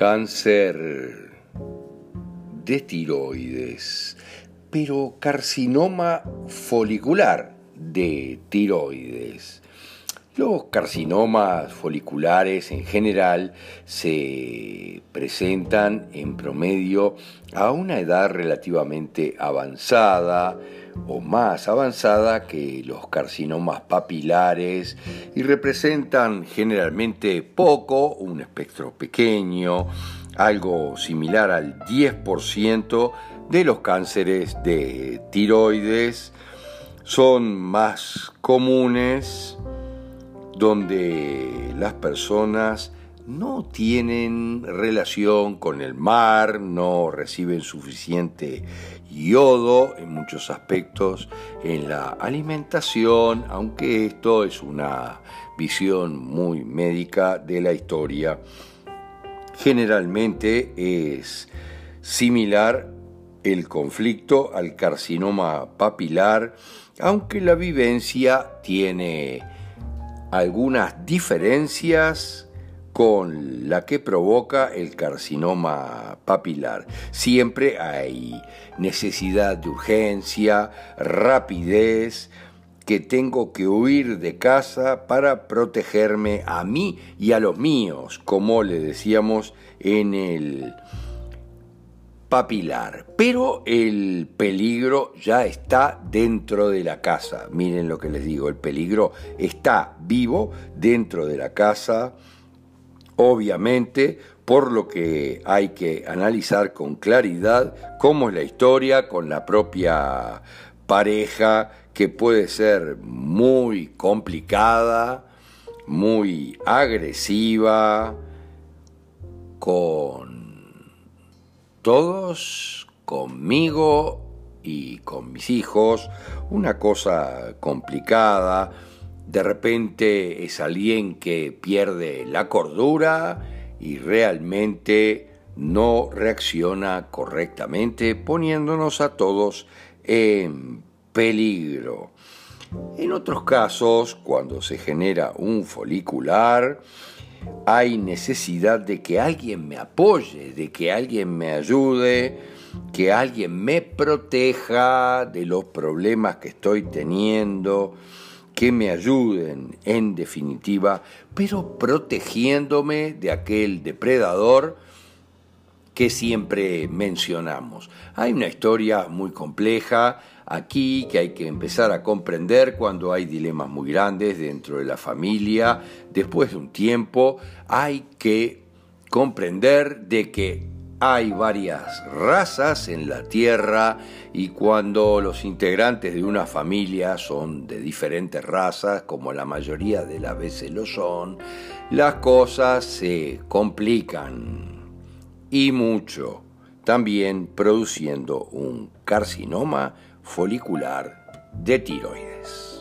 Cáncer de tiroides, pero carcinoma folicular de tiroides. Los carcinomas foliculares en general se presentan en promedio a una edad relativamente avanzada o más avanzada que los carcinomas papilares y representan generalmente poco, un espectro pequeño, algo similar al 10% de los cánceres de tiroides. Son más comunes donde las personas no tienen relación con el mar, no reciben suficiente yodo en muchos aspectos en la alimentación, aunque esto es una visión muy médica de la historia. Generalmente es similar el conflicto al carcinoma papilar, aunque la vivencia tiene algunas diferencias con la que provoca el carcinoma papilar. Siempre hay necesidad de urgencia, rapidez, que tengo que huir de casa para protegerme a mí y a los míos, como le decíamos en el papilar. Pero el peligro ya está dentro de la casa. Miren lo que les digo, el peligro está vivo dentro de la casa, obviamente, por lo que hay que analizar con claridad cómo es la historia con la propia pareja, que puede ser muy complicada, muy agresiva, con todos, conmigo y con mis hijos, una cosa complicada, de repente es alguien que pierde la cordura y realmente no reacciona correctamente, poniéndonos a todos en peligro. En otros casos, cuando se genera un folicular, hay necesidad de que alguien me apoye, de que alguien me ayude, que alguien me proteja de los problemas que estoy teniendo, que me ayuden en definitiva, pero protegiéndome de aquel depredador que siempre mencionamos. Hay una historia muy compleja aquí que hay que empezar a comprender cuando hay dilemas muy grandes dentro de la familia. Después de un tiempo hay que comprender de que hay varias razas en la Tierra y cuando los integrantes de una familia son de diferentes razas, como la mayoría de las veces lo son, las cosas se complican y mucho, también produciendo un carcinoma folicular de tiroides.